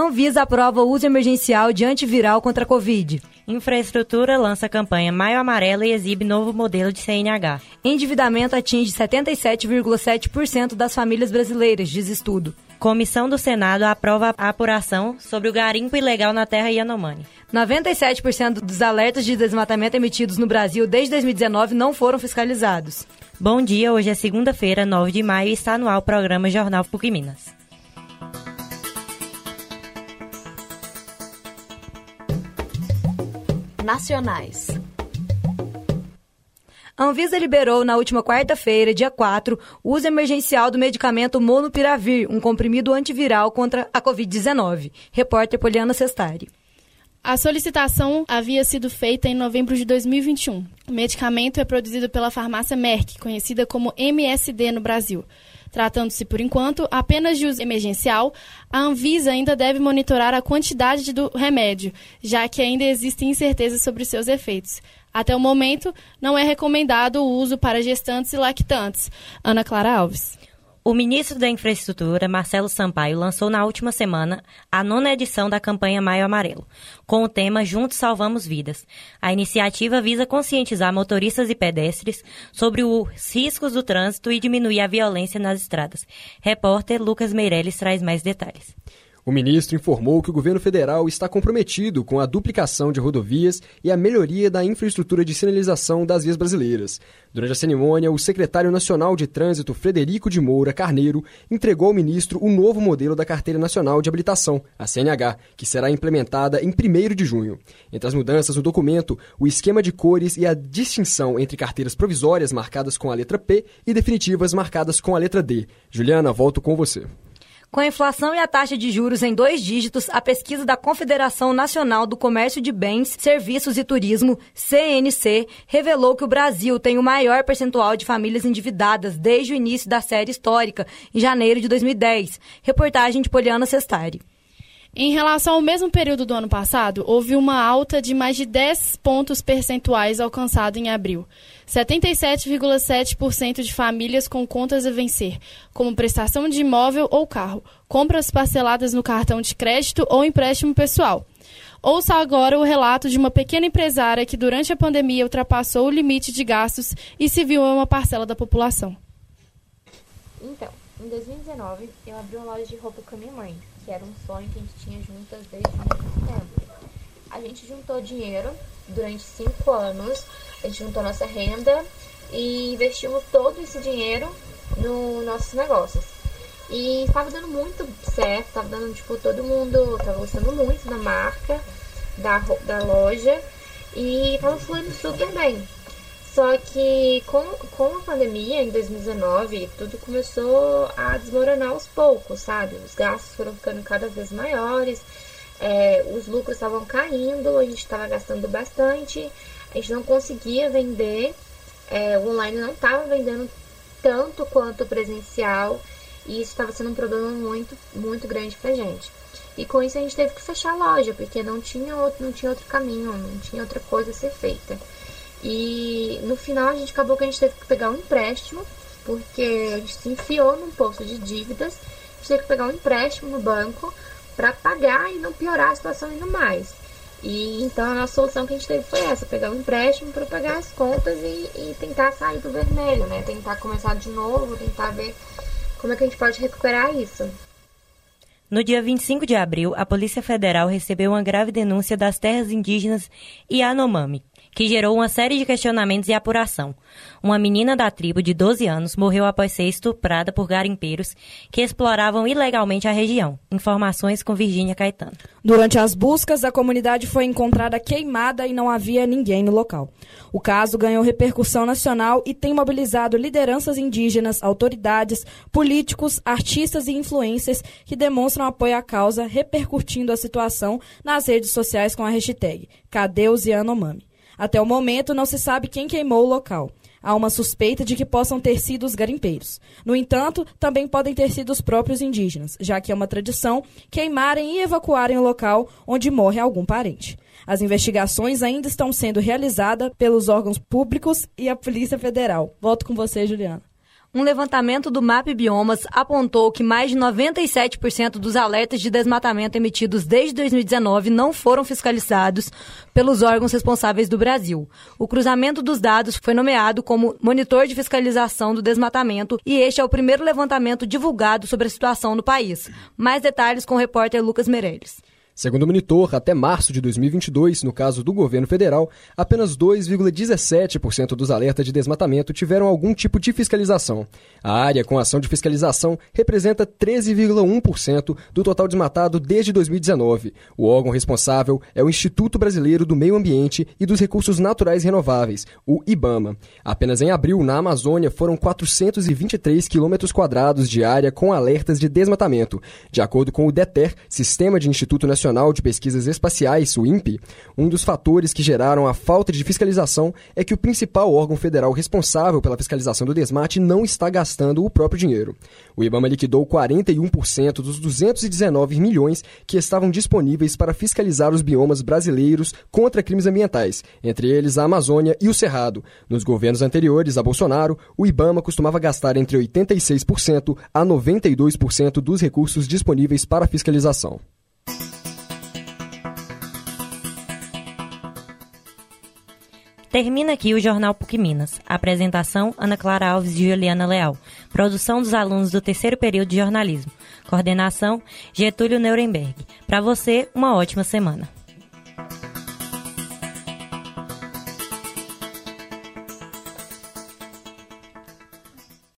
Anvisa aprova o uso emergencial de antiviral contra a Covid. Infraestrutura lança campanha Maio Amarelo e exibe novo modelo de CNH. Endividamento atinge 77,7% das famílias brasileiras, diz estudo. Comissão do Senado aprova a apuração sobre o garimpo ilegal na terra Yanomami. 97% dos alertas de desmatamento emitidos no Brasil desde 2019 não foram fiscalizados. Bom dia, hoje é segunda-feira, 9 de maio e está no ar o programa Jornal PUC Minas. Nacionais. A Anvisa liberou na última quarta-feira, dia 4, o uso emergencial do medicamento Monopiravir, um comprimido antiviral contra a Covid-19. Repórter Poliana Sestari. A solicitação havia sido feita em novembro de 2021. O medicamento é produzido pela farmácia Merck, conhecida como MSD no Brasil. Tratando-se, por enquanto, apenas de uso emergencial, a Anvisa ainda deve monitorar a quantidade do remédio, já que ainda existem incertezas sobre seus efeitos. Até o momento, não é recomendado o uso para gestantes e lactantes. Ana Clara Alves. O ministro da Infraestrutura, Marcelo Sampaio, lançou na última semana a nona edição da campanha Maio Amarelo, com o tema Juntos Salvamos Vidas. A iniciativa visa conscientizar motoristas e pedestres sobre os riscos do trânsito e diminuir a violência nas estradas. Repórter Lucas Meirelles traz mais detalhes. O ministro informou que o governo federal está comprometido com a duplicação de rodovias e a melhoria da infraestrutura de sinalização das vias brasileiras. Durante a cerimônia, o secretário nacional de Trânsito, Frederico de Moura Carneiro, entregou ao ministro o novo modelo da Carteira Nacional de Habilitação, a CNH, que será implementada em 1 de junho. Entre as mudanças no documento, o esquema de cores e a distinção entre carteiras provisórias marcadas com a letra P e definitivas marcadas com a letra D. Juliana, volto com você. Com a inflação e a taxa de juros em dois dígitos, a pesquisa da Confederação Nacional do Comércio de Bens, Serviços e Turismo, CNC, revelou que o Brasil tem o maior percentual de famílias endividadas desde o início da série histórica, em janeiro de 2010. Reportagem de Poliana Sestari. Em relação ao mesmo período do ano passado, houve uma alta de mais de 10 pontos percentuais alcançado em abril. 77,7% de famílias com contas a vencer, como prestação de imóvel ou carro, compras parceladas no cartão de crédito ou empréstimo pessoal. Ouça agora o relato de uma pequena empresária que durante a pandemia ultrapassou o limite de gastos e se viu uma parcela da população. Então, em 2019, eu abri uma loja de roupa com a minha mãe, que era um sonho que a gente tinha juntas desde muito tempo. A gente juntou dinheiro durante cinco anos a gente juntou nossa renda e investimos todo esse dinheiro nos nossos negócios. E estava dando muito certo, estava dando, tipo, todo mundo estava gostando muito da marca, da, da loja e estava fluindo super bem. Só que com, com a pandemia em 2019, tudo começou a desmoronar aos poucos, sabe? Os gastos foram ficando cada vez maiores, é, os lucros estavam caindo, a gente estava gastando bastante a gente não conseguia vender, é, o online não estava vendendo tanto quanto o presencial e isso estava sendo um problema muito, muito grande pra gente. E com isso a gente teve que fechar a loja, porque não tinha outro, não tinha outro caminho, não tinha outra coisa a ser feita. E no final a gente acabou que a gente teve que pegar um empréstimo, porque a gente se enfiou num poço de dívidas, a gente teve que pegar um empréstimo no banco para pagar e não piorar a situação ainda mais. E então a solução que a gente teve foi essa, pegar um empréstimo para pagar as contas e, e, tentar sair do vermelho, né? Tentar começar de novo, tentar ver como é que a gente pode recuperar isso. No dia 25 de abril, a Polícia Federal recebeu uma grave denúncia das terras indígenas Yanomami, que gerou uma série de questionamentos e apuração. Uma menina da tribo de 12 anos morreu após ser estuprada por garimpeiros que exploravam ilegalmente a região. Informações com Virgínia Caetano. Durante as buscas, a comunidade foi encontrada queimada e não havia ninguém no local. O caso ganhou repercussão nacional e tem mobilizado lideranças indígenas, autoridades, políticos, artistas e influências que demonstram apoio à causa, repercutindo a situação nas redes sociais com a hashtag Cadê os Yanomami? Até o momento, não se sabe quem queimou o local. Há uma suspeita de que possam ter sido os garimpeiros. No entanto, também podem ter sido os próprios indígenas, já que é uma tradição queimarem e evacuarem o local onde morre algum parente. As investigações ainda estão sendo realizadas pelos órgãos públicos e a Polícia Federal. Volto com você, Juliana. Um levantamento do MAP Biomas apontou que mais de 97% dos alertas de desmatamento emitidos desde 2019 não foram fiscalizados pelos órgãos responsáveis do Brasil. O cruzamento dos dados foi nomeado como monitor de fiscalização do desmatamento e este é o primeiro levantamento divulgado sobre a situação no país. Mais detalhes com o repórter Lucas Meirelles. Segundo o monitor, até março de 2022, no caso do governo federal, apenas 2,17% dos alertas de desmatamento tiveram algum tipo de fiscalização. A área com ação de fiscalização representa 13,1% do total desmatado desde 2019. O órgão responsável é o Instituto Brasileiro do Meio Ambiente e dos Recursos Naturais Renováveis, o IBAMA. Apenas em abril, na Amazônia, foram 423 quilômetros quadrados de área com alertas de desmatamento. De acordo com o DETER, Sistema de Instituto Nacional Nacional de Pesquisas Espaciais, o INPE, um dos fatores que geraram a falta de fiscalização é que o principal órgão federal responsável pela fiscalização do desmate não está gastando o próprio dinheiro. O IBAMA liquidou 41% dos 219 milhões que estavam disponíveis para fiscalizar os biomas brasileiros contra crimes ambientais, entre eles a Amazônia e o Cerrado. Nos governos anteriores a Bolsonaro, o IBAMA costumava gastar entre 86% a 92% dos recursos disponíveis para fiscalização. Termina aqui o Jornal PUC Minas. Apresentação: Ana Clara Alves e Juliana Leal. Produção dos alunos do terceiro período de jornalismo. Coordenação: Getúlio Nuremberg. Para você, uma ótima semana.